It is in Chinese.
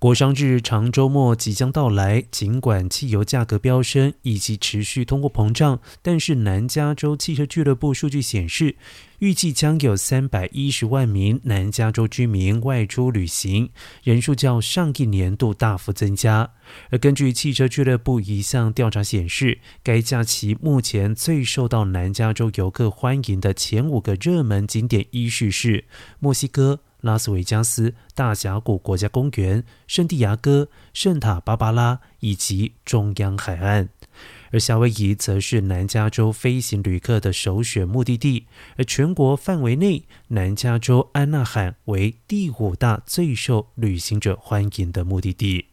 国商日常周末即将到来，尽管汽油价格飙升以及持续通货膨胀，但是南加州汽车俱乐部数据显示，预计将有三百一十万名南加州居民外出旅行，人数较上一年度大幅增加。而根据汽车俱乐部一项调查显示，该假期目前最受到南加州游客欢迎的前五个热门景点依序是墨西哥。拉斯维加斯大峡谷国家公园、圣地亚哥、圣塔芭芭拉以及中央海岸，而夏威夷则是南加州飞行旅客的首选目的地。而全国范围内，南加州安纳罕为第五大最受旅行者欢迎的目的地。